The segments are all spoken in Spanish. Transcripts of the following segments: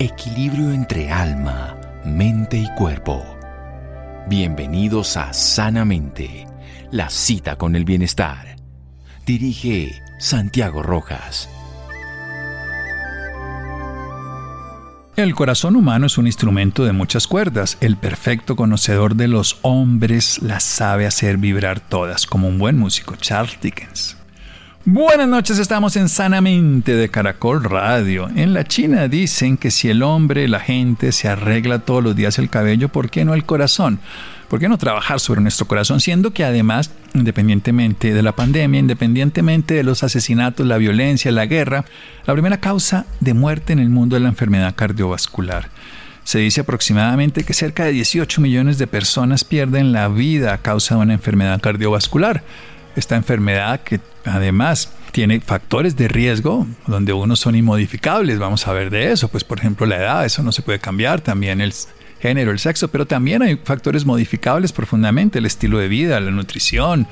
equilibrio entre alma, mente y cuerpo. Bienvenidos a Sanamente, la cita con el bienestar. Dirige Santiago Rojas. El corazón humano es un instrumento de muchas cuerdas. El perfecto conocedor de los hombres las sabe hacer vibrar todas, como un buen músico, Charles Dickens. Buenas noches, estamos en Sanamente de Caracol Radio. En la China dicen que si el hombre, la gente, se arregla todos los días el cabello, ¿por qué no el corazón? ¿Por qué no trabajar sobre nuestro corazón? Siendo que además, independientemente de la pandemia, independientemente de los asesinatos, la violencia, la guerra, la primera causa de muerte en el mundo es la enfermedad cardiovascular. Se dice aproximadamente que cerca de 18 millones de personas pierden la vida a causa de una enfermedad cardiovascular esta enfermedad que además tiene factores de riesgo donde unos son inmodificables, vamos a ver de eso, pues por ejemplo la edad, eso no se puede cambiar, también el género, el sexo, pero también hay factores modificables profundamente, el estilo de vida, la nutrición,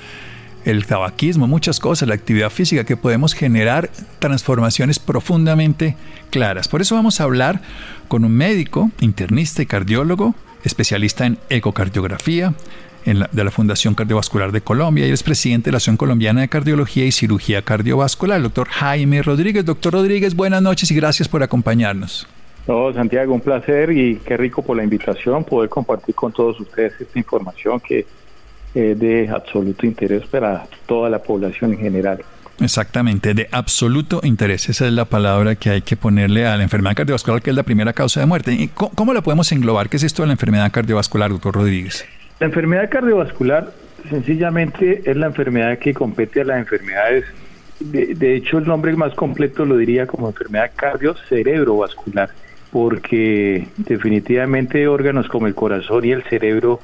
el tabaquismo, muchas cosas, la actividad física, que podemos generar transformaciones profundamente claras. Por eso vamos a hablar con un médico, internista y cardiólogo, especialista en ecocardiografía, de la Fundación Cardiovascular de Colombia y es presidente de la Asociación Colombiana de Cardiología y Cirugía Cardiovascular, el doctor Jaime Rodríguez. Doctor Rodríguez, buenas noches y gracias por acompañarnos. No, Santiago, un placer y qué rico por la invitación, poder compartir con todos ustedes esta información que es de absoluto interés para toda la población en general. Exactamente, de absoluto interés. Esa es la palabra que hay que ponerle a la enfermedad cardiovascular, que es la primera causa de muerte. ¿Cómo, cómo la podemos englobar? ¿Qué es esto de la enfermedad cardiovascular, doctor Rodríguez? La enfermedad cardiovascular sencillamente es la enfermedad que compete a las enfermedades. De, hecho, el nombre más completo lo diría como enfermedad cardio-cerebrovascular, porque definitivamente órganos como el corazón y el cerebro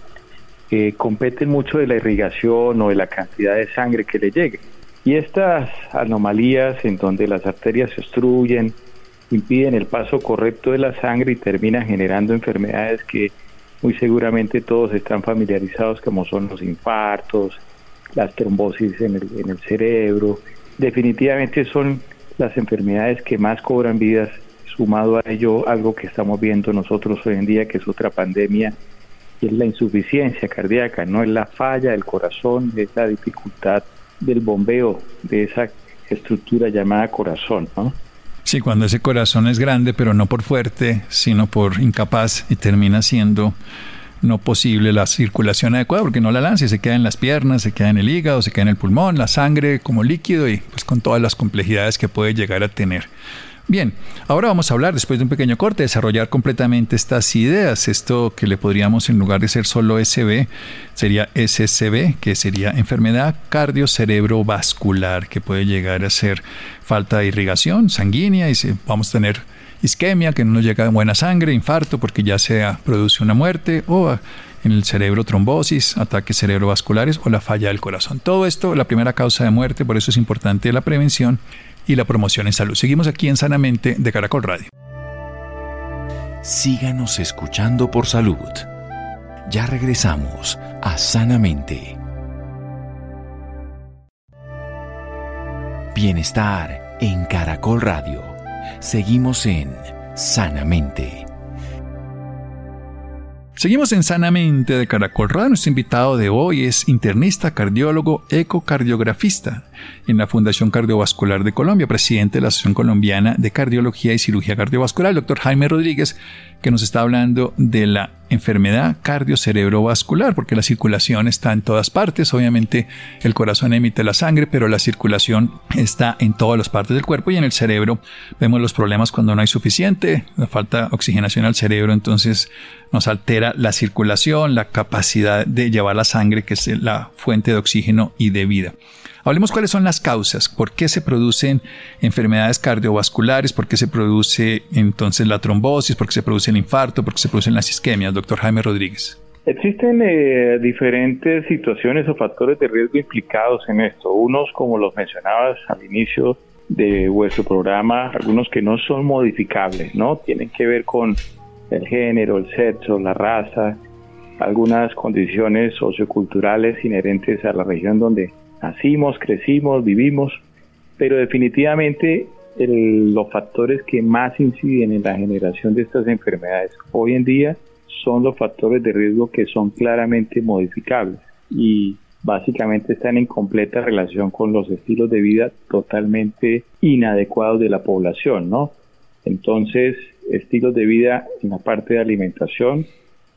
eh, competen mucho de la irrigación o de la cantidad de sangre que le llegue. Y estas anomalías en donde las arterias se obstruyen, impiden el paso correcto de la sangre y terminan generando enfermedades que muy seguramente todos están familiarizados como son los infartos, las trombosis en el, en el cerebro. Definitivamente son las enfermedades que más cobran vidas, sumado a ello algo que estamos viendo nosotros hoy en día, que es otra pandemia, y es la insuficiencia cardíaca, no es la falla del corazón, es la dificultad del bombeo de esa estructura llamada corazón, ¿no? Sí, cuando ese corazón es grande, pero no por fuerte, sino por incapaz y termina siendo no posible la circulación adecuada porque no la lanza y se queda en las piernas, se queda en el hígado, se queda en el pulmón, la sangre como líquido y pues con todas las complejidades que puede llegar a tener. Bien, ahora vamos a hablar, después de un pequeño corte, desarrollar completamente estas ideas. Esto que le podríamos, en lugar de ser solo SB, sería SCB, que sería enfermedad cardiocerebrovascular, que puede llegar a ser falta de irrigación sanguínea y vamos a tener isquemia, que no nos llega buena sangre, infarto, porque ya sea produce una muerte, o en el cerebro trombosis, ataques cerebrovasculares o la falla del corazón. Todo esto, la primera causa de muerte, por eso es importante la prevención y la promoción en salud. Seguimos aquí en Sanamente de Caracol Radio. Síganos escuchando por salud. Ya regresamos a Sanamente. Bienestar en Caracol Radio. Seguimos en Sanamente. Seguimos en Sanamente de Caracol Radio. Nuestro invitado de hoy es internista, cardiólogo, ecocardiografista en la Fundación Cardiovascular de Colombia, presidente de la Asociación Colombiana de Cardiología y Cirugía Cardiovascular, el doctor Jaime Rodríguez, que nos está hablando de la enfermedad cardiocerebrovascular, porque la circulación está en todas partes. Obviamente el corazón emite la sangre, pero la circulación está en todas las partes del cuerpo y en el cerebro vemos los problemas cuando no hay suficiente, la falta oxigenación al cerebro, entonces nos altera la circulación, la capacidad de llevar la sangre, que es la fuente de oxígeno y de vida. Hablemos cuáles son las causas, por qué se producen enfermedades cardiovasculares, por qué se produce entonces la trombosis, por qué se produce el infarto, por qué se producen las isquemias, doctor Jaime Rodríguez. Existen eh, diferentes situaciones o factores de riesgo implicados en esto. Unos, como los mencionabas al inicio de vuestro programa, algunos que no son modificables, ¿no? Tienen que ver con el género, el sexo, la raza, algunas condiciones socioculturales inherentes a la región donde nacimos, crecimos, vivimos, pero definitivamente los factores que más inciden en la generación de estas enfermedades hoy en día son los factores de riesgo que son claramente modificables y básicamente están en completa relación con los estilos de vida totalmente inadecuados de la población, ¿no? Entonces, estilos de vida en la parte de alimentación,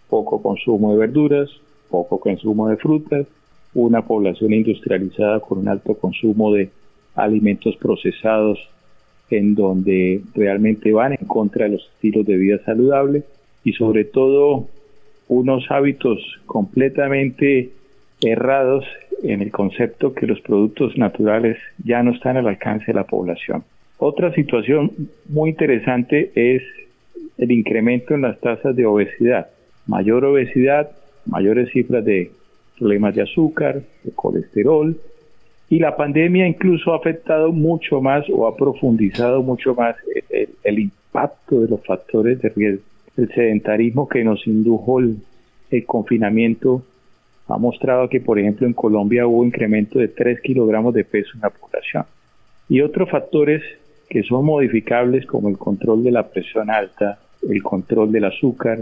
poco consumo de verduras, poco consumo de frutas, una población industrializada con un alto consumo de alimentos procesados en donde realmente van en contra de los estilos de vida saludables y sobre todo unos hábitos completamente errados en el concepto que los productos naturales ya no están al alcance de la población. Otra situación muy interesante es el incremento en las tasas de obesidad. Mayor obesidad, mayores cifras de problemas de azúcar, de colesterol, y la pandemia incluso ha afectado mucho más o ha profundizado mucho más el, impacto de los factores de riesgo. El sedentarismo que nos indujo el, confinamiento ha mostrado que, por ejemplo, en Colombia hubo incremento de 3 kilogramos de peso en la población. Y otros factores que son modificables como el control de la presión alta, el control del azúcar,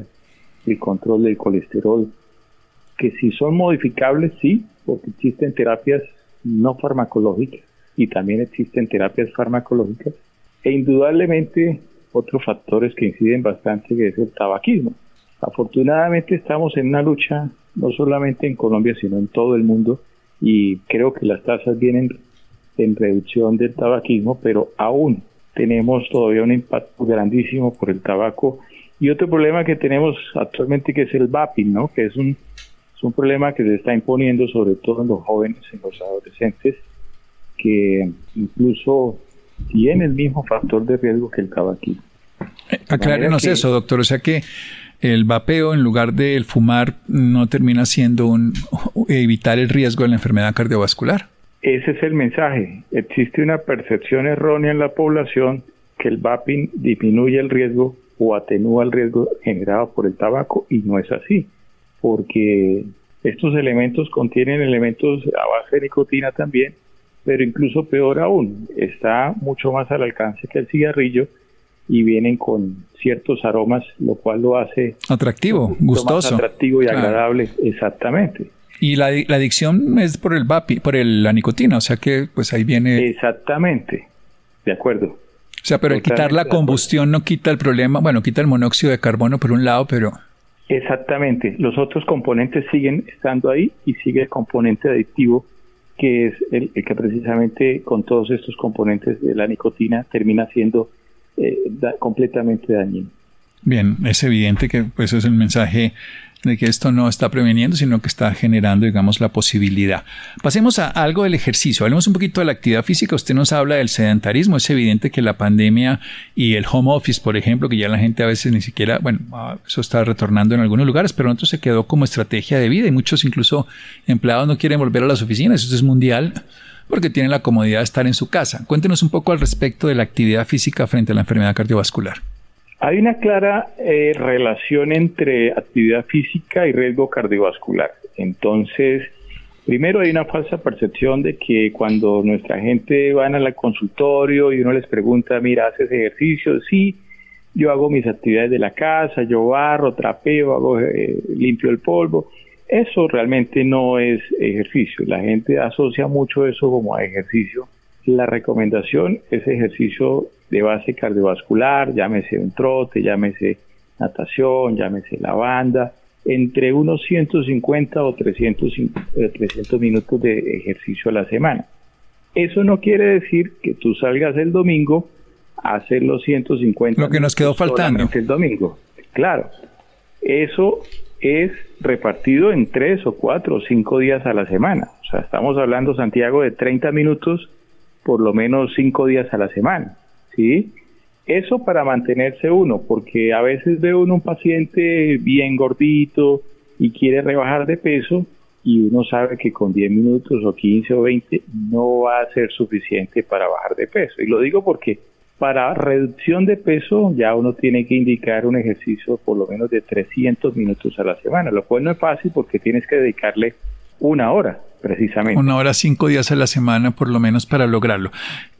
el control del colesterol, que si son modificables, sí, porque existen terapias no farmacológicas y también existen terapias farmacológicas e indudablemente otros factores que inciden bastante que es el tabaquismo. Afortunadamente estamos en una lucha no solamente en Colombia sino en todo el mundo y creo que las tasas vienen en reducción del tabaquismo, pero aún tenemos todavía un impacto grandísimo por el tabaco y otro problema que tenemos actualmente que es el vaping, ¿no? que es un es un problema que se está imponiendo sobre todo en los jóvenes, en los adolescentes, que incluso tiene el mismo factor de riesgo que el tabaquismo. Eh, aclárenos eso, doctor. O sea que el vapeo, en lugar de fumar, no termina siendo un evitar el riesgo de la enfermedad cardiovascular. Ese es el mensaje. Existe una percepción errónea en la población que el vaping disminuye el riesgo o atenúa el riesgo generado por el tabaco y no es así porque estos elementos contienen elementos a base de nicotina también, pero incluso peor aún, está mucho más al alcance que el cigarrillo y vienen con ciertos aromas, lo cual lo hace atractivo, gustoso, atractivo y agradable, exactamente. Y la, adicción es por el vapi, por la nicotina, o sea que pues ahí viene. Exactamente, de acuerdo. O sea, pero el quitar la combustión no quita el problema, bueno, quita el monóxido de carbono por un lado, pero Exactamente, los otros componentes siguen estando ahí y sigue el componente adictivo que es el, que precisamente con todos estos componentes de la nicotina termina siendo eh, completamente dañino. Bien, es evidente que pues es el mensaje de que esto no está preveniendo, sino que está generando, digamos, la posibilidad. Pasemos a algo del ejercicio. Hablemos un poquito de la actividad física. Usted nos habla del sedentarismo. Es evidente que la pandemia y el home office, por ejemplo, que ya la gente a veces ni siquiera, bueno, ah, eso está retornando en algunos lugares, pero en otros se quedó como estrategia de vida y muchos incluso empleados no quieren volver a las oficinas. Eso es mundial porque tienen la comodidad de estar en su casa. Cuéntenos un poco al respecto de la actividad física frente a la enfermedad cardiovascular. Hay una clara eh, relación entre actividad física y riesgo cardiovascular. Entonces, primero hay una falsa percepción de que cuando nuestra gente va al consultorio y uno les pregunta, mira, ¿haces ejercicio? Sí, yo hago mis actividades de la casa, yo barro, trapeo, hago eh, limpio el polvo. Eso realmente no es ejercicio. La gente asocia mucho eso como a ejercicio. La recomendación es ejercicio de base cardiovascular, llámese un trote, llámese natación, llámese la banda, entre unos 150 o 300, 300 eh, minutos de ejercicio a la semana. Eso no quiere decir que tú salgas el domingo a hacer los 150. Lo que nos quedó faltando. El domingo. Claro. Eso es repartido en tres o cuatro o cinco días a la semana. O sea, estamos hablando, Santiago, de 30 minutos por lo menos cinco días a la semana. ¿Sí? Eso para mantenerse uno, porque a veces ve uno un paciente bien gordito y quiere rebajar de peso y uno sabe que con 10 minutos o 15 o 20 no va a ser suficiente para bajar de peso. Y lo digo porque para reducción de peso ya uno tiene que indicar un ejercicio por lo menos de 300 minutos a la semana, lo cual no es fácil porque tienes que dedicarle una hora precisamente. Una hora, cinco días a la semana, por lo menos, para lograrlo.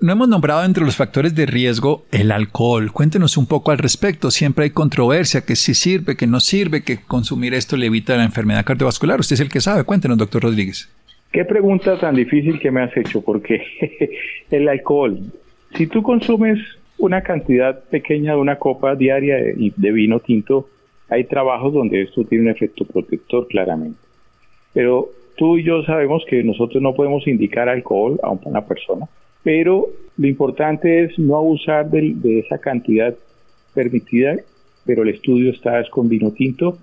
No hemos nombrado entre los factores de riesgo el alcohol. Cuéntenos un poco al respecto. Siempre hay controversia, que si sirve, que no sirve, que consumir esto le evita la enfermedad cardiovascular. Usted es el que sabe. Cuéntenos, doctor Rodríguez. Qué pregunta tan difícil que me has hecho, porque el alcohol, si tú consumes una cantidad pequeña de una copa diaria de vino tinto, hay trabajos donde esto tiene un efecto protector claramente. Pero tú y yo sabemos que nosotros no podemos indicar alcohol a una persona, pero lo importante es no abusar de, esa cantidad permitida, pero el estudio está es con vino tinto.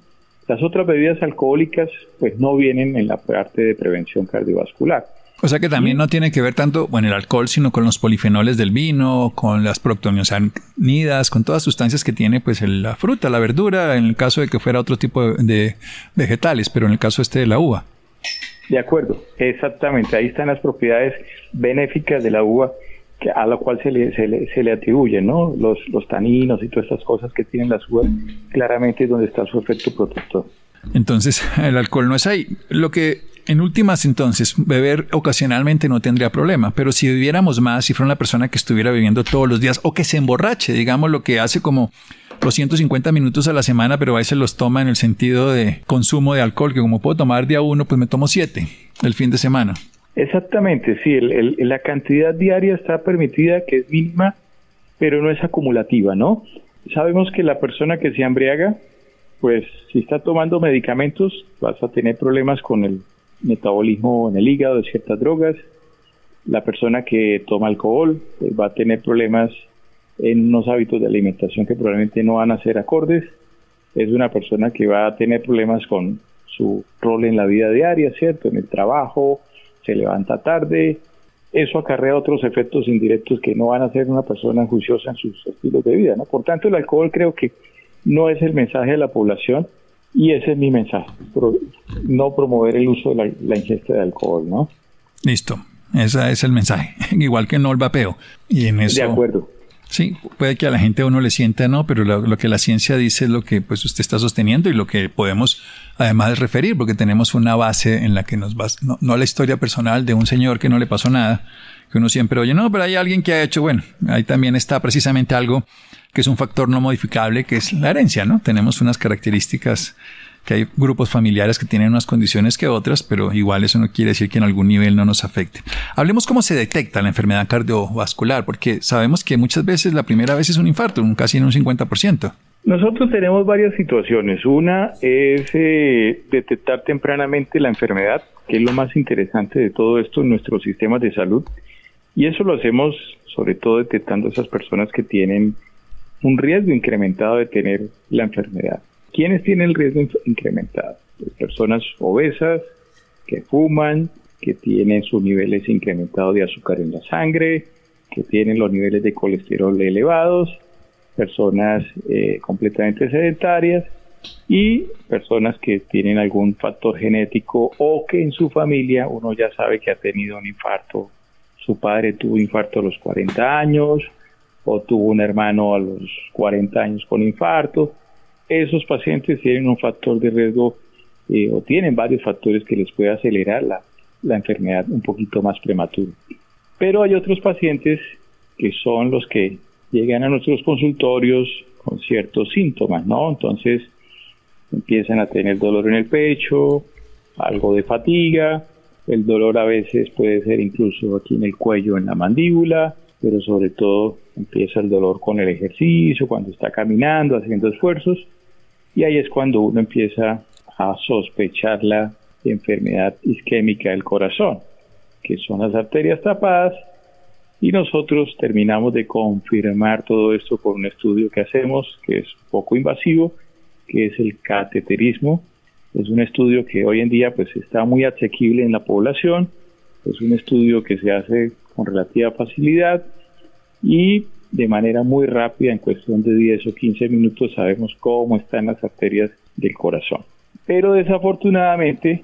Las otras bebidas alcohólicas pues no vienen en la parte de prevención cardiovascular. O sea que también no tiene que ver tanto con el alcohol, sino con los polifenoles del vino, con las proctoniosanidas, con todas sustancias que tiene pues la fruta, la verdura, en el caso de que fuera otro tipo de vegetales, pero en el caso este de la uva. De acuerdo, exactamente. Ahí están las propiedades benéficas de la uva a la cual se le, se le, se le atribuyen, ¿no? Los, los taninos y todas estas cosas que tienen las uvas, claramente es donde está su efecto protector. Entonces, el alcohol no es ahí. Lo que en últimas, entonces, beber ocasionalmente no tendría problema, pero si viviéramos más, si fuera una persona que estuviera bebiendo todos los días o que se emborrache, digamos, lo que hace como los 150 minutos a la semana, pero a veces los toma en el sentido de consumo de alcohol, que como puedo tomar día uno, pues me tomo siete el fin de semana. Exactamente, sí, la cantidad diaria está permitida, que es mínima, pero no es acumulativa, ¿no? Sabemos que la persona que se embriaga, pues si está tomando medicamentos, vas a tener problemas con el metabolismo en el hígado de ciertas drogas. La persona que toma alcohol pues, va a tener problemas en unos hábitos de alimentación que probablemente no van a ser acordes. Es una persona que va a tener problemas con su rol en la vida diaria, ¿cierto? En el trabajo, se levanta tarde. Eso acarrea otros efectos indirectos que no van a ser una persona juiciosa en sus estilos de vida, ¿no? Por tanto, el alcohol creo que no es el mensaje de la población y ese es mi mensaje, no promover el uso de la, la ingesta de alcohol, ¿no? Listo, ese es el mensaje, igual que no el vapeo. Y en eso, de acuerdo. Sí, puede que a la gente uno le sienta no, pero lo, que la ciencia dice es lo que pues usted está sosteniendo y lo que podemos además referir, porque tenemos una base en la que nos va, no, no la historia personal de un señor que no le pasó nada, que uno siempre oye, no, pero hay alguien que ha hecho, bueno, ahí también está precisamente algo que es un factor no modificable, que es la herencia, ¿no? Tenemos unas características que hay grupos familiares que tienen unas condiciones que otras, pero igual eso no quiere decir que en algún nivel no nos afecte. Hablemos cómo se detecta la enfermedad cardiovascular, porque sabemos que muchas veces la primera vez es un infarto, casi en un 50%. Nosotros tenemos varias situaciones. Una es eh, detectar tempranamente la enfermedad, que es lo más interesante de todo esto en nuestros sistemas de salud. Y eso lo hacemos sobre todo detectando a esas personas que tienen un riesgo incrementado de tener la enfermedad. ¿Quiénes tienen el riesgo incrementado? Pues personas obesas, que fuman, que tienen sus niveles incrementados de azúcar en la sangre, que tienen los niveles de colesterol elevados, personas eh, completamente sedentarias y personas que tienen algún factor genético o que en su familia uno ya sabe que ha tenido un infarto. Su padre tuvo infarto a los 40 años o tuvo un hermano a los 40 años con infarto esos pacientes tienen un factor de riesgo eh, o tienen varios factores que les puede acelerar la, la enfermedad un poquito más prematuro. Pero hay otros pacientes que son los que llegan a nuestros consultorios con ciertos síntomas, ¿no? Entonces empiezan a tener dolor en el pecho, algo de fatiga, el dolor a veces puede ser incluso aquí en el cuello, en la mandíbula, pero sobre todo empieza el dolor con el ejercicio, cuando está caminando, haciendo esfuerzos, y ahí es cuando uno empieza a sospechar la enfermedad isquémica del corazón, que son las arterias tapadas, y nosotros terminamos de confirmar todo esto con un estudio que hacemos, que es poco invasivo, que es el cateterismo. Es un estudio que hoy en día pues está muy asequible en la población, es un estudio que se hace con relativa facilidad y de manera muy rápida, en cuestión de 10 o 15 minutos, sabemos cómo están las arterias del corazón. Pero desafortunadamente,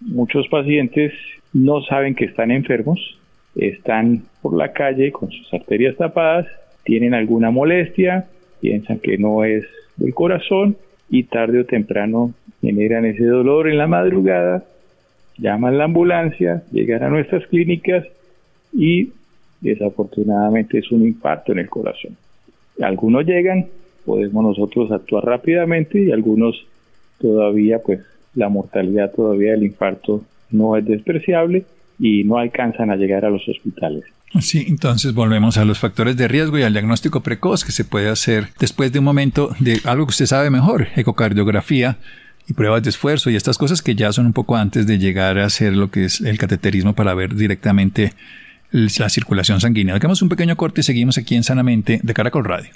muchos pacientes no saben que están enfermos, están por la calle con sus arterias tapadas, tienen alguna molestia, piensan que no es del corazón y tarde o temprano generan ese dolor en la madrugada llaman la ambulancia, llegan a nuestras clínicas y desafortunadamente es un impacto en el corazón. Algunos llegan, podemos nosotros actuar rápidamente y algunos todavía pues la mortalidad todavía del infarto no es despreciable y no alcanzan a llegar a los hospitales. Sí, entonces volvemos a los factores de riesgo y al diagnóstico precoz que se puede hacer después de un momento de algo que usted sabe mejor, ecocardiografía y pruebas de esfuerzo y estas cosas que ya son un poco antes de llegar a hacer lo que es el cateterismo para ver directamente la circulación sanguínea. Hagamos un pequeño corte y seguimos aquí en Sanamente de Caracol Radio.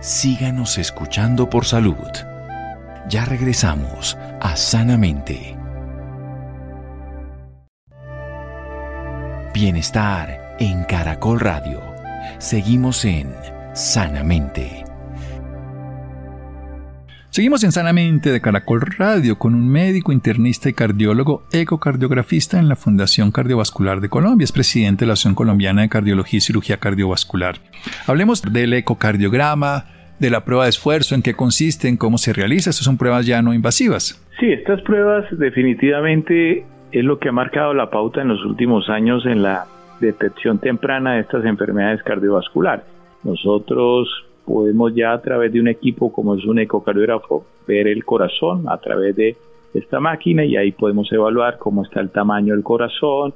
Síganos escuchando por salud. Ya regresamos a Sanamente. Bienestar en Caracol Radio. Seguimos en Sanamente. Seguimos en Sanamente de Caracol Radio con un médico internista y cardiólogo ecocardiografista en la Fundación Cardiovascular de Colombia. Es presidente de la Asociación Colombiana de Cardiología y Cirugía Cardiovascular. Hablemos del ecocardiograma, de la prueba de esfuerzo, en qué consiste, en cómo se realiza. Estas son pruebas ya no invasivas. Sí, estas pruebas definitivamente es lo que ha marcado la pauta en los últimos años en la detección temprana de estas enfermedades cardiovasculares. Nosotros podemos ya a través de un equipo como es un ecocardiógrafo ver el corazón a través de esta máquina y ahí podemos evaluar cómo está el tamaño del corazón,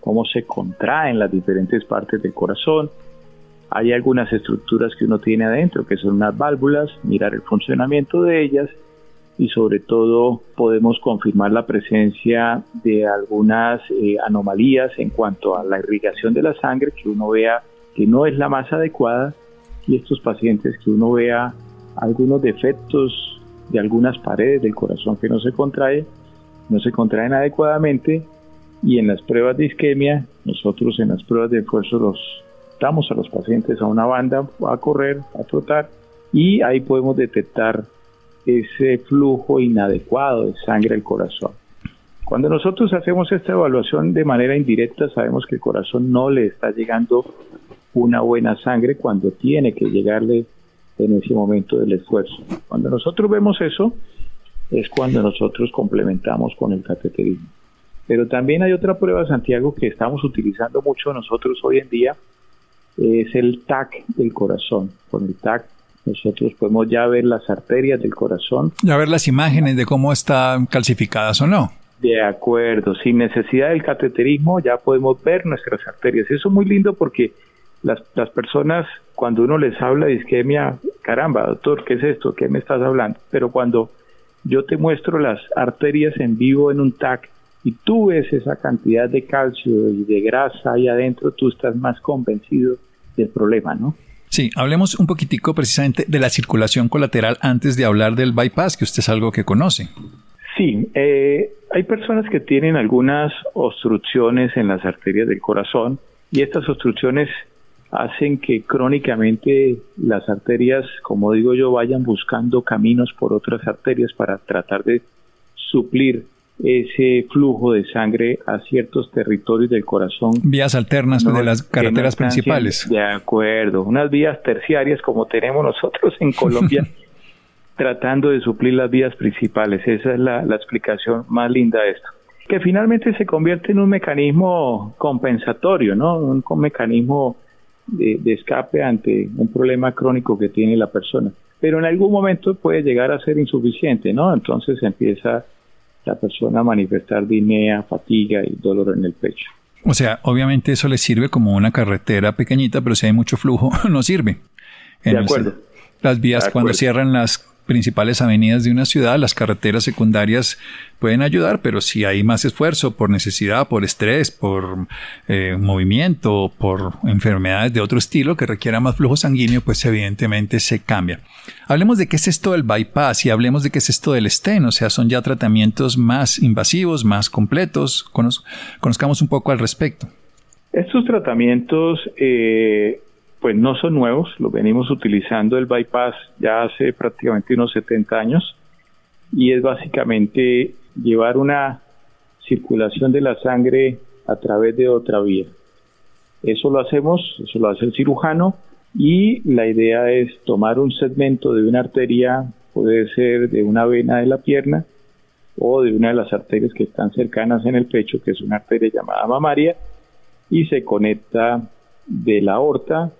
cómo se contraen las diferentes partes del corazón. Hay algunas estructuras que uno tiene adentro que son unas válvulas, mirar el funcionamiento de ellas y sobre todo podemos confirmar la presencia de algunas eh, anomalías en cuanto a la irrigación de la sangre, que uno vea que no es la más adecuada y estos pacientes que uno vea algunos defectos de algunas paredes del corazón que no se contrae, no se contraen adecuadamente y en las pruebas de isquemia, nosotros en las pruebas de esfuerzo los damos a los pacientes a una banda a correr, a trotar y ahí podemos detectar ese flujo inadecuado de sangre al corazón. Cuando nosotros hacemos esta evaluación de manera indirecta, sabemos que el corazón no le está llegando una buena sangre cuando tiene que llegarle en ese momento del esfuerzo. Cuando nosotros vemos eso, es cuando nosotros complementamos con el cateterismo. Pero también hay otra prueba, Santiago, que estamos utilizando mucho nosotros hoy en día, es el TAC del corazón. Con el TAC nosotros podemos ya ver las arterias del corazón. Ya ver las imágenes de cómo están calcificadas o no. De acuerdo, sin necesidad del cateterismo ya podemos ver nuestras arterias. Eso es muy lindo porque las, las personas, cuando uno les habla de isquemia, caramba, doctor, ¿qué es esto? ¿Qué me estás hablando? Pero cuando yo te muestro las arterias en vivo en un TAC y tú ves esa cantidad de calcio y de grasa ahí adentro, tú estás más convencido del problema, ¿no? Sí, hablemos un poquitico precisamente de la circulación colateral antes de hablar del bypass, que usted es algo que conoce. Sí, eh, hay personas que tienen algunas obstrucciones en las arterias del corazón y estas obstrucciones hacen que crónicamente las arterias, como digo yo, vayan buscando caminos por otras arterias para tratar de suplir ese flujo de sangre a ciertos territorios del corazón. Vías alternas de las carreteras principales. De acuerdo, unas vías terciarias como tenemos nosotros en Colombia, tratando de suplir las vías principales. Esa es la, explicación más linda de esto. Que finalmente se convierte en un mecanismo compensatorio, ¿no? Un, mecanismo de, de escape ante un problema crónico que tiene la persona. Pero en algún momento puede llegar a ser insuficiente, ¿no? Entonces empieza la persona manifestar dinea, fatiga y dolor en el pecho. O sea, obviamente eso le sirve como una carretera pequeñita, pero si hay mucho flujo, no sirve. de acuerdo. las vías, cuando cierran las principales avenidas de una ciudad, las carreteras secundarias pueden ayudar, pero si hay más esfuerzo por necesidad, por estrés, por eh, movimiento, por enfermedades de otro estilo que requiera más flujo sanguíneo, pues evidentemente se cambia. Hablemos de qué es esto del bypass y hablemos de qué es esto del stent, o sea, son ya tratamientos más invasivos, más completos. conozcamos un poco al respecto. Estos tratamientos eh, pues no son nuevos, lo venimos utilizando el bypass ya hace prácticamente unos 70 años y es básicamente llevar una circulación de la sangre a través de otra vía. Eso lo hacemos, eso lo hace el cirujano y la idea es tomar un segmento de una arteria, puede ser de una vena de la pierna, o de una de las arterias que están cercanas en el pecho, que es una arteria llamada mamaria, y se conecta de la aorta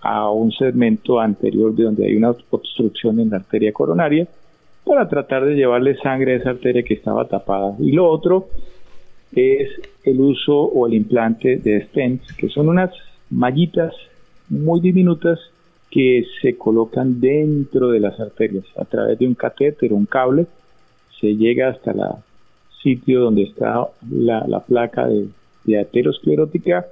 a un segmento anterior de donde hay una obstrucción en la arteria coronaria para tratar de llevarle sangre a esa arteria que estaba tapada. Y lo otro es el uso o el implante de stents, que son unas mallitas muy diminutas que se colocan dentro de las arterias a través de un catéter, un cable, se llega hasta el sitio donde está la, placa de, de aterosclerótica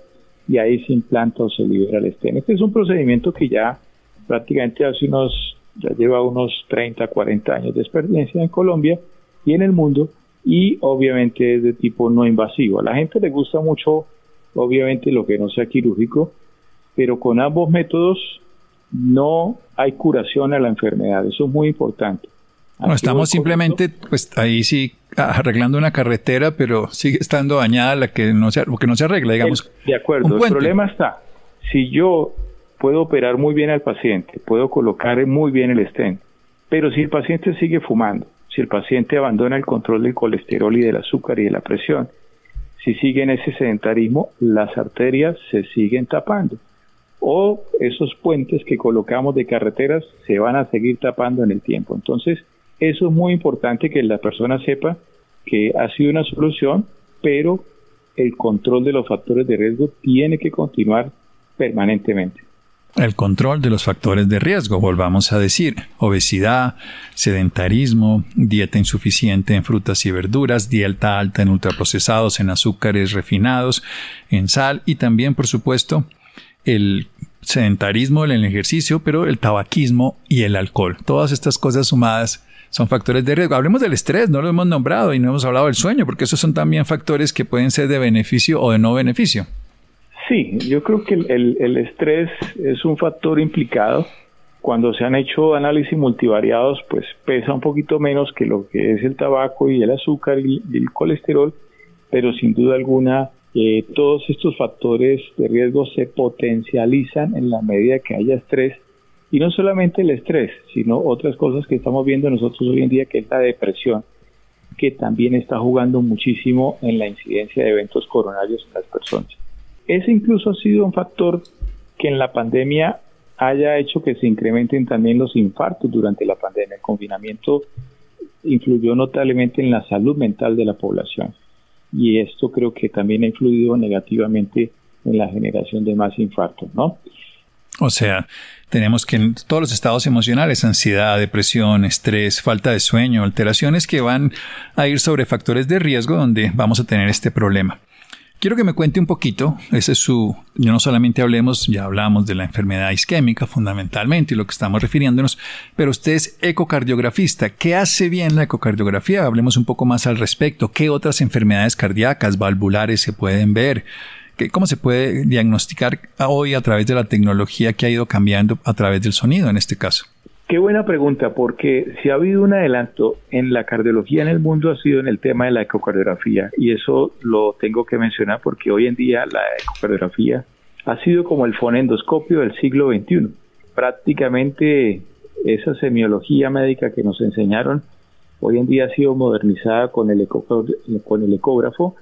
y ahí se implanta o se libera el estén. Este es un procedimiento que ya prácticamente hace unos, ya lleva unos 30, 40 años de experiencia en Colombia y en el mundo y obviamente es de tipo no invasivo. A la gente le gusta mucho, obviamente, lo que no sea quirúrgico, pero con ambos métodos no hay curación a la enfermedad. Eso es muy importante. No, estamos simplemente, pues ahí sí arreglando una carretera, pero sigue estando dañada la que no se, que no se arregla, digamos. de acuerdo, el problema está, si yo puedo operar muy bien al paciente, puedo colocar muy bien el stent, pero si el paciente sigue fumando, si el paciente abandona el control del colesterol y del azúcar y de la presión, si sigue en ese sedentarismo, las arterias se siguen tapando. O esos puentes que colocamos de carreteras se van a seguir tapando en el tiempo. Entonces, eso es muy importante que la persona sepa que ha sido una solución, pero el control de los factores de riesgo tiene que continuar permanentemente. El control de los factores de riesgo, volvamos a decir, obesidad, sedentarismo, dieta insuficiente en frutas y verduras, dieta alta en ultraprocesados, en azúcares refinados, en sal y también, por supuesto, el sedentarismo, el ejercicio, pero el tabaquismo y el alcohol. Todas estas cosas sumadas son factores de riesgo. Hablemos del estrés, no lo hemos nombrado y no hemos hablado del sueño, porque esos son también factores que pueden ser de beneficio o de no beneficio. Sí, yo creo que el, estrés es un factor implicado. Cuando se han hecho análisis multivariados, pues pesa un poquito menos que lo que es el tabaco y el azúcar y, el colesterol, pero sin duda alguna eh, todos estos factores de riesgo se potencializan en la medida que haya estrés y no solamente el estrés, sino otras cosas que estamos viendo nosotros hoy en día, que es la depresión, que también está jugando muchísimo en la incidencia de eventos coronarios en las personas. Ese incluso ha sido un factor que en la pandemia haya hecho que se incrementen también los infartos durante la pandemia. El confinamiento influyó notablemente en la salud mental de la población y esto creo que también ha influido negativamente en la generación de más infartos, ¿no? O sea, tenemos que todos los estados emocionales, ansiedad, depresión, estrés, falta de sueño, alteraciones que van a ir sobre factores de riesgo donde vamos a tener este problema. Quiero que me cuente un poquito, ese es su, yo no solamente hablemos, ya hablamos de la enfermedad isquémica fundamentalmente y lo que estamos refiriéndonos, pero usted es ecocardiografista. ¿Qué hace bien la ecocardiografía? Hablemos un poco más al respecto. ¿Qué otras enfermedades cardíacas, valvulares se pueden ver? ¿Cómo se puede diagnosticar hoy a través de la tecnología que ha ido cambiando a través del sonido en este caso? Qué buena pregunta, porque si ha habido un adelanto en la cardiología en el mundo ha sido en el tema de la ecocardiografía y eso lo tengo que mencionar porque hoy en día la ecocardiografía ha sido como el fonendoscopio del siglo XXI. Prácticamente esa semiología médica que nos enseñaron hoy en día ha sido modernizada con el, con el ecógrafo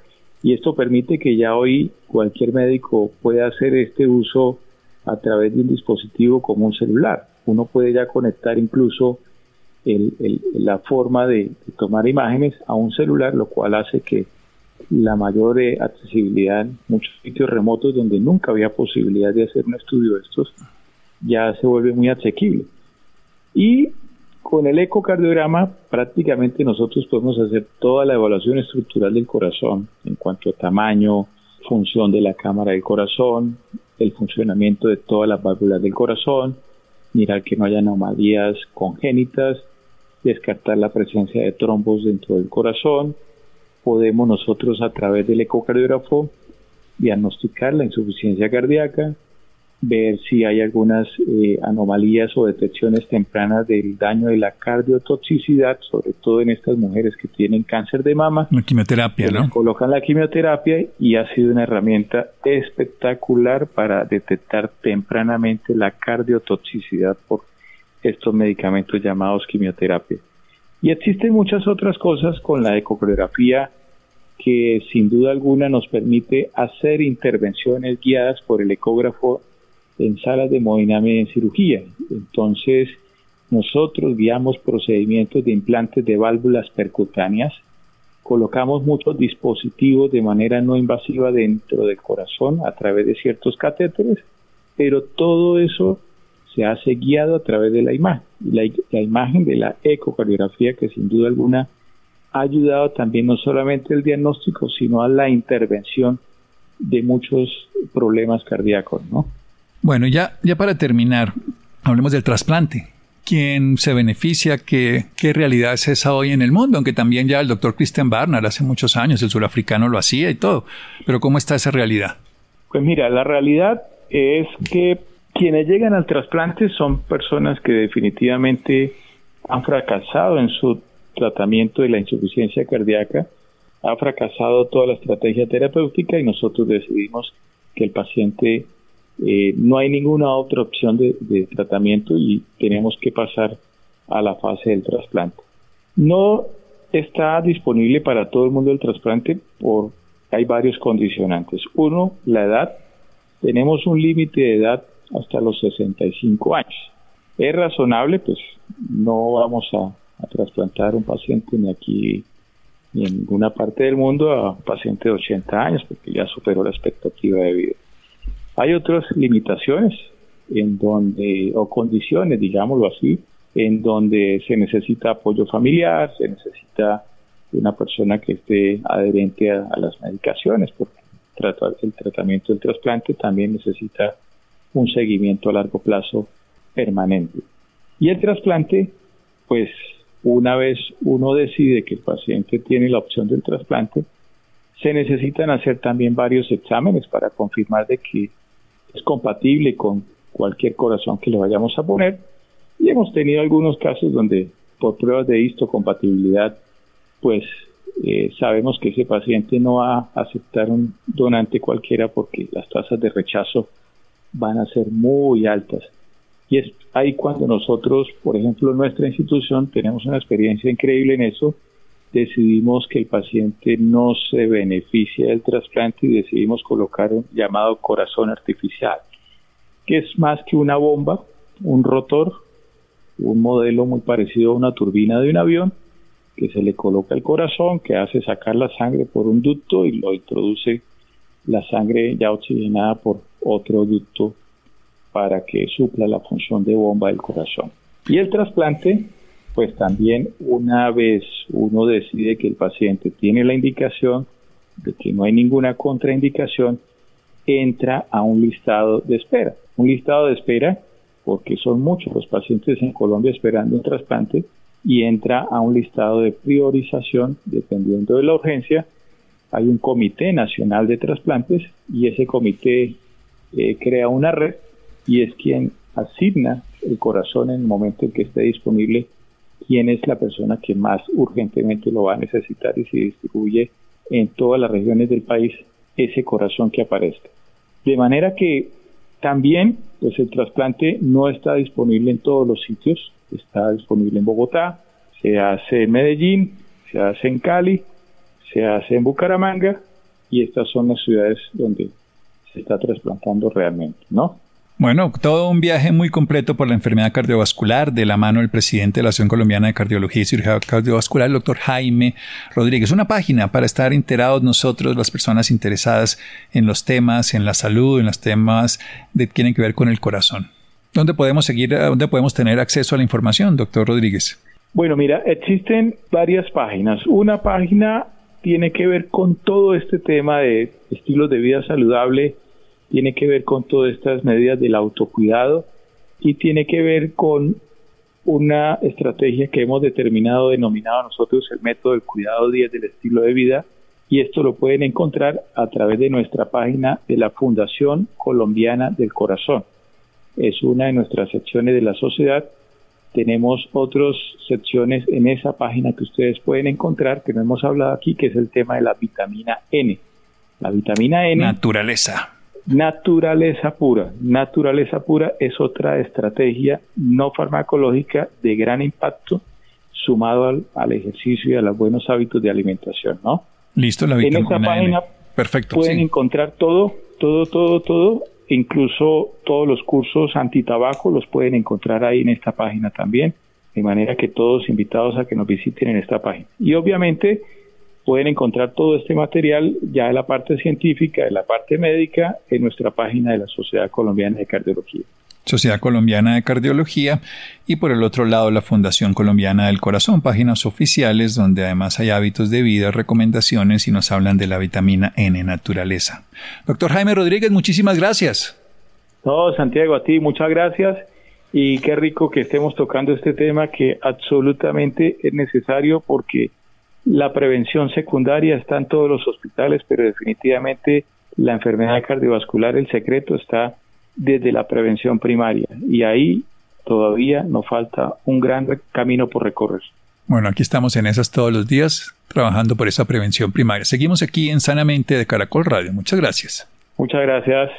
y esto permite que ya hoy cualquier médico pueda hacer este uso a través de un dispositivo como un celular. Uno puede ya conectar incluso la forma de, tomar imágenes a un celular, lo cual hace que la mayor eh, accesibilidad en muchos sitios remotos donde nunca había posibilidad de hacer un estudio de estos, ya se vuelve muy asequible. Y con el ecocardiograma prácticamente nosotros podemos hacer toda la evaluación estructural del corazón en cuanto a tamaño, función de la cámara del corazón, el funcionamiento de todas las válvulas del corazón, mirar que no haya anomalías congénitas, descartar la presencia de trombos dentro del corazón. Podemos nosotros a través del ecocardiógrafo diagnosticar la insuficiencia cardíaca, ver si hay algunas eh, anomalías o detecciones tempranas del daño de la cardiotoxicidad, sobre todo en estas mujeres que tienen cáncer de mama. La quimioterapia, ¿no? Colocan la quimioterapia y ha sido una herramienta espectacular para detectar tempranamente la cardiotoxicidad por estos medicamentos llamados quimioterapia. Y existen muchas otras cosas con la ecocardiografía que sin duda alguna nos permite hacer intervenciones guiadas por el ecógrafo en salas de hemodinamia en cirugía. Entonces, nosotros guiamos procedimientos de implantes de válvulas percutáneas, colocamos muchos dispositivos de manera no invasiva dentro del corazón a través de ciertos catéteres, pero todo eso se hace guiado a través de la imagen. La, la imagen de la ecocardiografía que sin duda alguna ha ayudado también no solamente el diagnóstico, sino a la intervención de muchos problemas cardíacos, ¿no? Bueno, ya, ya para terminar, hablemos del trasplante. ¿Quién se beneficia? ¿Qué, ¿Qué realidad es esa hoy en el mundo? Aunque también ya el doctor Christian Barnard hace muchos años, el surafricano lo hacía y todo. Pero ¿cómo está esa realidad? Pues mira, la realidad es que quienes llegan al trasplante son personas que definitivamente han fracasado en su tratamiento de la insuficiencia cardíaca, ha fracasado toda la estrategia terapéutica y nosotros decidimos que el paciente eh, no hay ninguna otra opción de, tratamiento y tenemos que pasar a la fase del trasplante. No está disponible para todo el mundo el trasplante por hay varios condicionantes. Uno, la edad. Tenemos un límite de edad hasta los 65 años. Es razonable, pues no vamos a a trasplantar un paciente ni aquí ni en ninguna parte del mundo a un paciente de 80 años porque ya superó la expectativa de vida. Hay otras limitaciones en donde, o condiciones, digámoslo así, en donde se necesita apoyo familiar, se necesita una persona que esté adherente a, las medicaciones, porque el tratamiento del trasplante también necesita un seguimiento a largo plazo permanente. Y el trasplante, pues una vez uno decide que el paciente tiene la opción del trasplante, se necesitan hacer también varios exámenes para confirmar de que es compatible con cualquier corazón que le vayamos a poner. Y hemos tenido algunos casos donde por pruebas de histocompatibilidad, pues eh, sabemos que ese paciente no va a aceptar un donante cualquiera porque las tasas de rechazo van a ser muy altas. Y es ahí cuando nosotros, por ejemplo, en nuestra institución tenemos una experiencia increíble en eso, decidimos que el paciente no se beneficia del trasplante y decidimos colocar un llamado corazón artificial, que es más que una bomba, un rotor, un modelo muy parecido a una turbina de un avión, que se le coloca el corazón, que hace sacar la sangre por un ducto y lo introduce la sangre ya oxigenada por otro ducto para que supla la función de bomba del corazón. Y el trasplante, pues también una vez uno decide que el paciente tiene la indicación de que no hay ninguna contraindicación, entra a un listado de espera. Un listado de espera porque son muchos los pacientes en Colombia esperando un trasplante y entra a un listado de priorización dependiendo de la urgencia. Hay un comité nacional de trasplantes y ese comité eh, crea una red y es quien asigna el corazón en el momento en que esté disponible quién es la persona que más urgentemente lo va a necesitar y se distribuye en todas las regiones del país ese corazón que aparezca. De manera que también pues el trasplante no está disponible en todos los sitios, está disponible en Bogotá, se hace en Medellín, se hace en Cali, se hace en Bucaramanga y estas son las ciudades donde se está trasplantando realmente, ¿no? Bueno, todo un viaje muy completo por la enfermedad cardiovascular de la mano del presidente de la Asociación Colombiana de Cardiología y Cirugía Cardiovascular, el doctor Jaime Rodríguez. Una página para estar enterados nosotros, las personas interesadas en los temas, en la salud, en los temas que tienen que ver con el corazón. ¿Dónde podemos seguir, dónde podemos tener acceso a la información, doctor Rodríguez? Bueno, mira, existen varias páginas. Una página tiene que ver con todo este tema de estilos de vida saludable tiene que ver con todas estas medidas del autocuidado y tiene que ver con una estrategia que hemos determinado, denominado nosotros el método del cuidado 10 del estilo de vida, y esto lo pueden encontrar a través de nuestra página de la Fundación Colombiana del Corazón. Es una de nuestras secciones de la sociedad. Tenemos otras secciones en esa página que ustedes pueden encontrar, que no hemos hablado aquí, que es el tema de la vitamina N. La vitamina N. Naturaleza. Naturaleza pura. Naturaleza pura es otra estrategia no farmacológica de gran impacto sumado al, ejercicio y a los buenos hábitos de alimentación, ¿no? Listo, la vitamina En esta página Perfecto, pueden encontrar todo, todo, todo, todo, incluso todos los cursos antitabaco los pueden encontrar ahí en esta página también, de manera que todos invitados a que nos visiten en esta página. Y obviamente pueden encontrar todo este material ya de la parte científica, de la parte médica, en nuestra página de la Sociedad Colombiana de Cardiología. Sociedad Colombiana de Cardiología y por el otro lado la Fundación Colombiana del Corazón, páginas oficiales donde además hay hábitos de vida, recomendaciones y nos hablan de la vitamina N naturaleza. Doctor Jaime Rodríguez, muchísimas gracias. No, Santiago, a ti muchas gracias y qué rico que estemos tocando este tema que absolutamente es necesario porque la prevención secundaria está en todos los hospitales, pero definitivamente la enfermedad cardiovascular, el secreto está desde la prevención primaria y ahí todavía nos falta un gran camino por recorrer. Bueno, aquí estamos en esas todos los días, trabajando por esa prevención primaria. Seguimos aquí en Sanamente de Caracol Radio. Muchas gracias. Muchas gracias.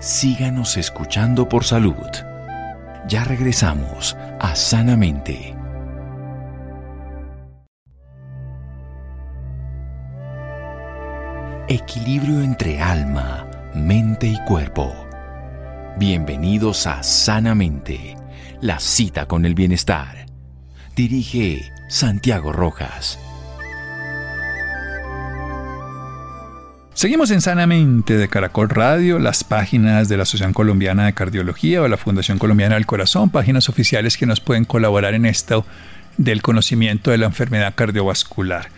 Síganos escuchando por salud. Ya regresamos a Sanamente. Equilibrio entre alma, mente y cuerpo. Bienvenidos a Sanamente, la cita con el bienestar. Dirige Santiago Rojas. Seguimos en Sanamente de Caracol Radio, las páginas de la Asociación Colombiana de Cardiología o la Fundación Colombiana del Corazón, páginas oficiales que nos pueden colaborar en esto del conocimiento de la enfermedad cardiovascular.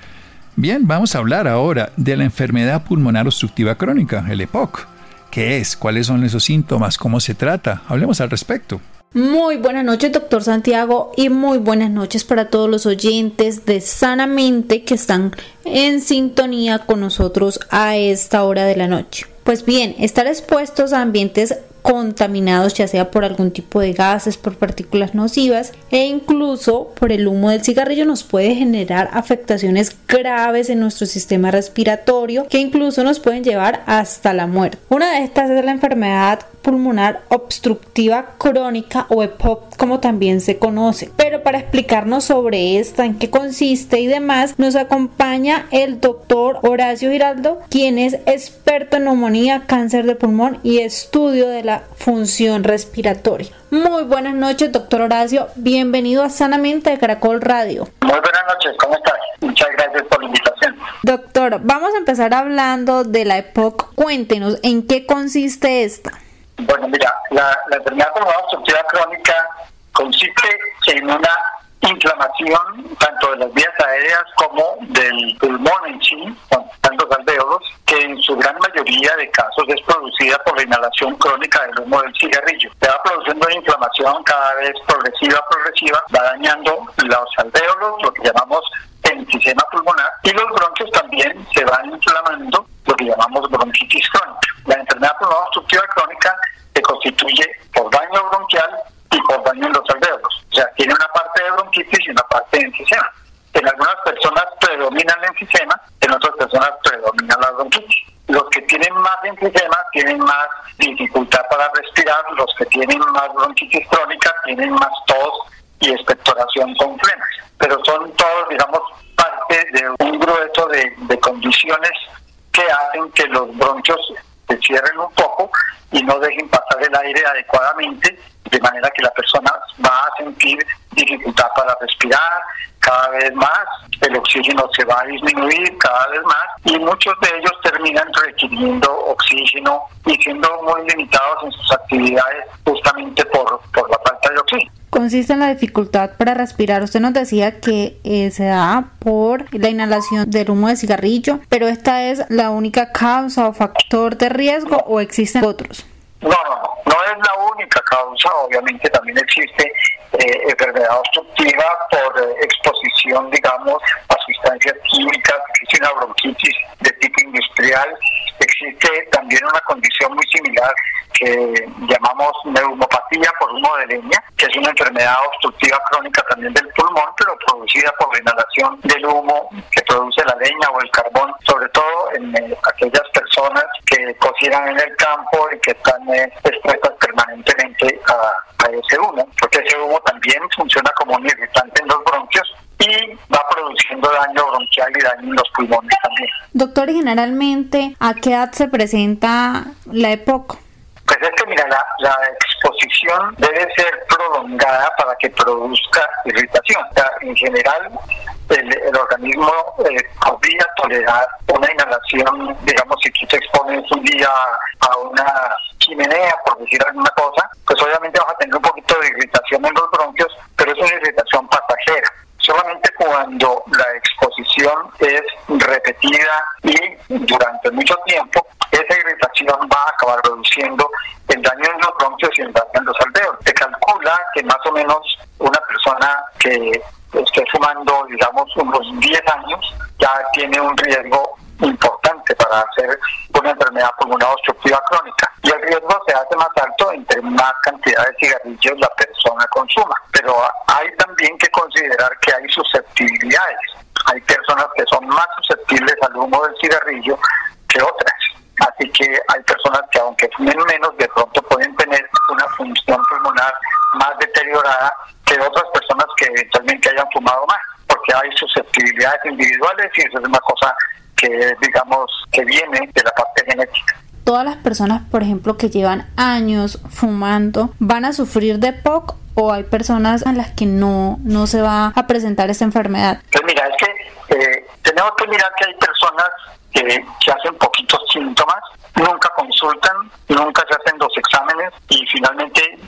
Bien, vamos a hablar ahora de la enfermedad pulmonar obstructiva crónica, el EPOC. ¿Qué es? ¿Cuáles son esos síntomas? ¿Cómo se trata? Hablemos al respecto. Muy buenas noches, doctor Santiago, y muy buenas noches para todos los oyentes de Sanamente que están en sintonía con nosotros a esta hora de la noche. Pues bien, estar expuestos a ambientes contaminados ya sea por algún tipo de gases, por partículas nocivas e incluso por el humo del cigarrillo nos puede generar afectaciones graves en nuestro sistema respiratorio que incluso nos pueden llevar hasta la muerte. Una de estas es la enfermedad pulmonar obstructiva crónica o EPOC como también se conoce. Pero para explicarnos sobre esta, en qué consiste y demás, nos acompaña el doctor Horacio Giraldo, quien es experto en neumonía, cáncer de pulmón y estudio de la función respiratoria. Muy buenas noches, doctor Horacio. Bienvenido a Sanamente de Caracol Radio. Muy buenas noches, ¿cómo estás? Muchas gracias por la invitación. Doctor, vamos a empezar hablando de la EPOC. Cuéntenos, ¿en qué consiste esta? Bueno, mira, la, enfermedad pulmonar obstructiva crónica consiste en una inflamación tanto de las vías aéreas como del pulmón en sí, con tantos alveolos, que en su gran mayoría de casos es producida por la inhalación crónica del humo del cigarrillo. Se va produciendo una inflamación cada vez progresiva, progresiva, va dañando los alveolos, lo que llamamos enfisema pulmonar, y los bronquios también se van inflamando, lo que llamamos bronquitis crónica. La enfermedad pulmonar obstructiva crónica se constituye por daño bronquial y por daño en los alveolos. O sea, tiene una parte de bronquitis de enfisema. En algunas personas predomina el enfisema, en otras personas predomina la bronquitis. Los que tienen más enfisema tienen más dificultad para respirar, los que tienen más bronquitis crónica tienen más tos y expectoración con frenos. Pero son todos, digamos, parte de un grueso de, de condiciones que hacen que los bronquios se cierren un poco y no dejen pasar el aire adecuadamente, de manera que la persona va a sentir dificultad para respirar cada vez más, el oxígeno se va a disminuir cada vez más y muchos de ellos terminan requiriendo oxígeno y siendo muy limitados en sus actividades justamente por, por la falta de oxígeno consiste en la dificultad para respirar. Usted nos decía que eh, se da por la inhalación del humo de cigarrillo, pero esta es la única causa o factor de riesgo o existen otros. No, no, no, no es la única causa, obviamente también existe eh, enfermedad obstructiva por eh, exposición, digamos, a sustancias químicas, existe una bronquitis de tipo industrial, existe también una condición muy similar que llamamos neumopatía por humo de leña, que es una enfermedad obstructiva crónica también del pulmón, pero producida por la inhalación del humo que produce la leña o el carbón, sobre todo en eh, aquellas personas que cocinan en el campo y que están expuestas permanentemente a, ese humo, porque ese humo también funciona como un irritante en los bronquios y va produciendo daño bronquial y daño en los pulmones también. Doctor, generalmente, ¿a qué edad se presenta la EPOC? Pues es que, mira, la, la exposición debe ser prolongada para que produzca irritación. en general, el, organismo eh, podría tolerar una inhalación, digamos, si tú te expones un día a una chimenea, por decir alguna cosa, pues obviamente vas a tener un poquito de irritación en los bronquios, pero es una irritación pasajera solamente cuando la exposición es repetida y durante mucho tiempo, esa irritación va a acabar reduciendo el daño en los bronquios y el daño en los alveolos. Se calcula que más o menos una persona que esté fumando, digamos, unos 10 años, ya tiene un riesgo importante para hacer una enfermedad pulmonar obstructiva crónica. Y el riesgo se hace más alto entre más cantidad de cigarrillos la persona consuma. Pero hay también que considerar que hay susceptibilidades. Hay personas que son más susceptibles al humo del cigarrillo que otras. Así que hay personas que aunque fumen menos, de pronto pueden tener una función pulmonar más deteriorada que otras personas que eventualmente hayan fumado más, porque hay susceptibilidades individuales y eso es una cosa que digamos que viene de la parte genética. Todas las personas, por ejemplo, que llevan años fumando, van a sufrir de POC o hay personas a las que no, no se va a presentar esta enfermedad? Pues mira, es que eh, tenemos que mirar que hay personas que, que hacen poquitos síntomas, nunca consultan, nunca se hacen los exámenes y finalmente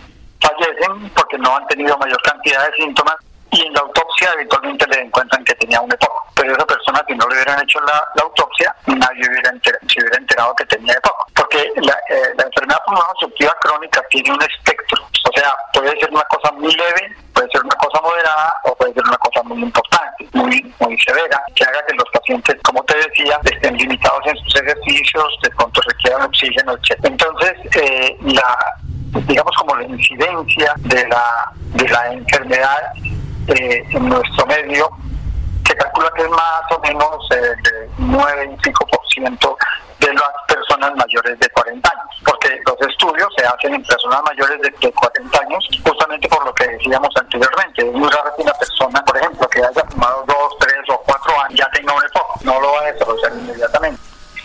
fallecen porque no han tenido mayor cantidad de síntomas y en la autopsia habitualmente le encuentran que tenía un EPOC. Pero esa persona, si no le hubieran hecho la, autopsia, nadie hubiera se hubiera enterado que tenía EPOC. Porque la, eh, la enfermedad pulmonar obstructiva crónica tiene un espectro. O sea, puede ser una cosa muy leve, puede ser una cosa moderada o puede ser una cosa muy importante, muy, muy severa, que haga que los pacientes, como te decía, estén limitados en sus ejercicios, de pronto requieran oxígeno, etc. Entonces, eh, la digamos como la incidencia de la, de la enfermedad eh, en nuestro medio, calcula que es más o menos eh, de 9 y de las personas mayores de 40 años, porque los estudios se hacen en personas mayores de, 40 años, justamente por lo que decíamos anteriormente. Es muy raro que una persona, por ejemplo, que haya fumado 2, 3 o 4 años ya tenga un EPOC, no lo va a desarrollar inmediatamente.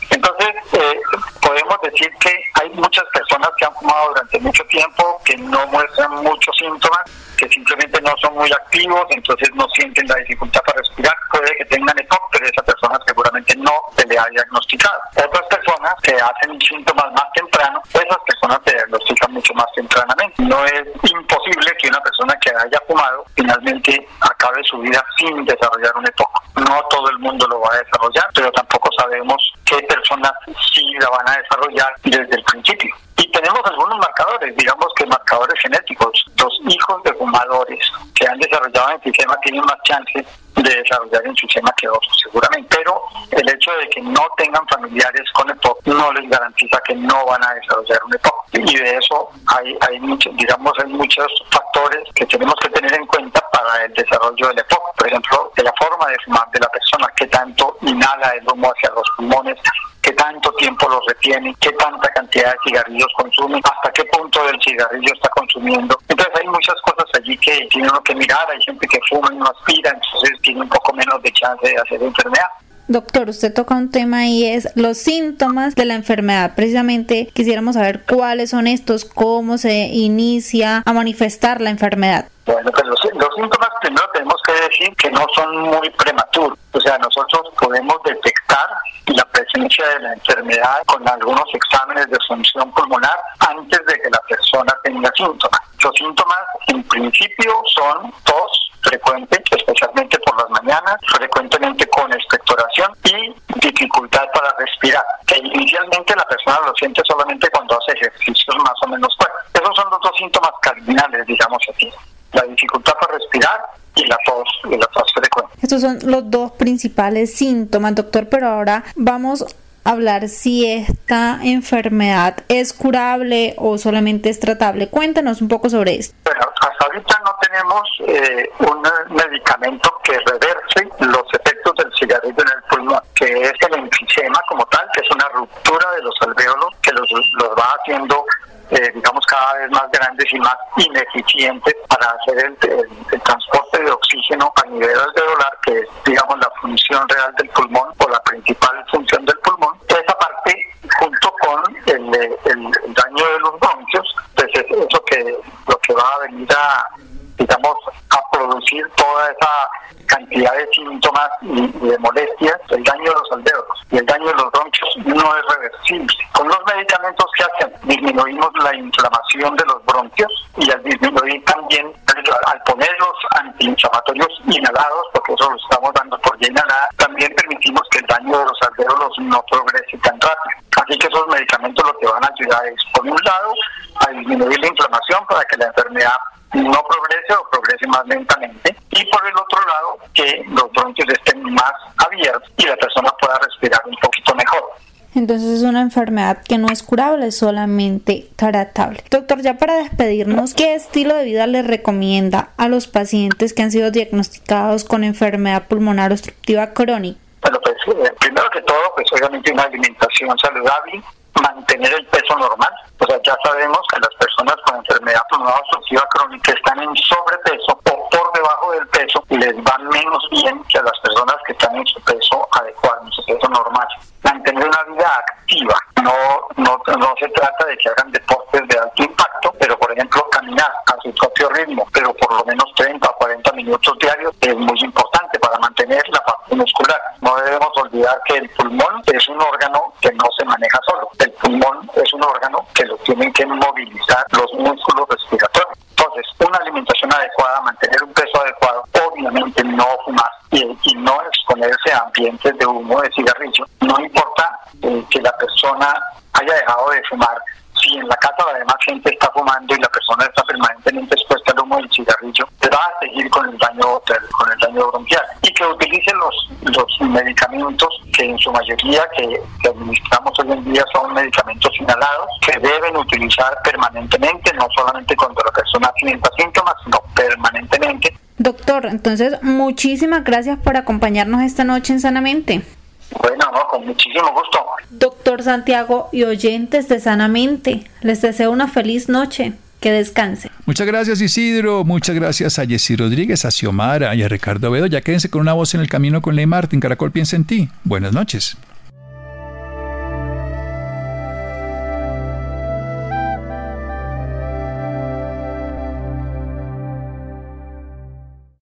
Entonces, eh, podemos decir que hay muchas personas que han fumado durante mucho tiempo, que no muestran muchos síntomas, que simplemente no son muy activos, entonces no sienten la dificultad para respirar. Puede que tengan EPOC, pero esa persona seguramente no se le ha diagnosticado. Otras personas que hacen síntomas más temprano, esas personas se diagnostican mucho más tempranamente. No es imposible que una persona que haya fumado finalmente acabe su vida sin desarrollar un EPOC. No todo el mundo lo va a desarrollar, pero tampoco sabemos qué personas sí la van a desarrollar desde el principio. Y tenemos algunos marcadores, digamos que marcadores genéticos. Los hijos de fumadores que han desarrollado enfisema tienen más chances de desarrollar enfisema que otros, seguramente. Pero el hecho de que no tengan familiares con EPOC no les garantiza que no van a desarrollar un EPOC. Y de eso hay, hay muchos, digamos, hay muchos factores que tenemos que tener en cuenta para el desarrollo del EPOC. Por ejemplo, de la forma de fumar de la persona, que tanto inhala el humo hacia los pulmones, qué tanto tiempo los retiene, qué tanta cantidad de cigarrillos consume, hasta qué punto del cigarrillo está consumiendo. Entonces hay muchas cosas allí que tiene uno que mirar, hay gente que fuma y no aspira, entonces tiene un poco menos de chance de hacer enfermedad. Doctor, usted toca un tema y es los síntomas de la enfermedad. Precisamente quisiéramos saber cuáles son estos, cómo se inicia a manifestar la enfermedad. Bueno, pues los, síntomas primero tenemos que decir que no son muy prematuros. O sea, nosotros podemos detectar la presencia de la enfermedad con algunos exámenes de función pulmonar antes de que la persona tenga síntomas. Los síntomas en principio son tos, frecuente, especialmente por las mañanas, frecuentemente con expectoración y dificultad para respirar, que inicialmente la persona lo siente solamente cuando hace ejercicios más o menos fuertes. Esos son los dos síntomas cardinales, digamos así, la dificultad para respirar y la tos, y la tos frecuente. Estos son los dos principales síntomas, doctor, pero ahora vamos hablar si esta enfermedad es curable o solamente es tratable. Cuéntanos un poco sobre esto. Bueno, hasta ahorita no tenemos eh, un medicamento que reverse los efectos del cigarrillo en el pulmón, que es el enfisema como tal, que es una ruptura de los alvéolos que los, los va haciendo eh, digamos, cada vez más grandes y más ineficientes para hacer el, transporte de oxígeno a nivel alveolar, que es, digamos, la función real del pulmón o la principal función del pulmón. Esa parte, junto con el, daño de los bronquios, pues es eso que lo que va a venir a, digamos, a producir toda esa cantidad de síntomas y, de molestias, el daño de los alveolos y el daño de los bronquios no es reversible. Con los medicamentos que hacen, disminuimos la inflamación de los bronquios y al disminuir también, al poner los antiinflamatorios inhalados, porque eso lo estamos dando por ya también permitimos que el daño de los alveolos no progrese tan rápido. Así que esos medicamentos lo que van a ayudar es, por un lado, a disminuir la inflamación para que la enfermedad no progrese o progrese más lentamente y por el otro lado que los bronquios estén más abiertos y la persona pueda respirar un poquito mejor. Entonces es una enfermedad que no es curable, es solamente tratable. Doctor, ya para despedirnos, ¿qué estilo de vida le recomienda a los pacientes que han sido diagnosticados con enfermedad pulmonar obstructiva crónica? Bueno, pues eh, primero que todo, pues obviamente una alimentación saludable, mantener el peso normal. O sea, ya sabemos que las personas con enfermedad pulmonar obstructiva crónica están en sobrepeso o por debajo del peso y les va menos bien que a las personas que están en su peso adecuado, en su peso normal. Mantener una vida activa. No, no, no se trata de que hagan deportes de alto impacto, pero por ejemplo caminar a su propio ritmo, pero por lo menos 30 o 40 minutos diarios es muy importante para mantener la parte muscular. No debemos olvidar que el pulmón es un órgano que no se maneja solo. El pulmón es un órgano que lo tienen que movilizar los músculos respiratorios. Entonces, una alimentación adecuada, mantener un peso adecuado, obviamente no fumar y, no exponerse a ambientes de humo de cigarrillo. No importa eh, que la persona haya dejado de fumar, si en la casa la demás gente está fumando y la persona está permanentemente expuesta al humo del cigarrillo, va a seguir con el daño con el daño bronquial y que utilice los, los medicamentos que en su mayoría que, que administramos hoy en día son medicamentos inhalados que deben utilizar permanentemente, no solamente cuando la persona tiene síntomas, sino permanentemente. Doctor, entonces muchísimas gracias por acompañarnos esta noche en Sanamente. Bueno, no, con muchísimo gusto. Doctor Santiago y oyentes de Sanamente, les deseo una feliz noche. Que descanse. Muchas gracias Isidro, muchas gracias a Jessy Rodríguez, a Xiomara y a Ricardo Vedo. Ya quédense con una voz en el camino con Ley Martin. Caracol piensa en ti. Buenas noches.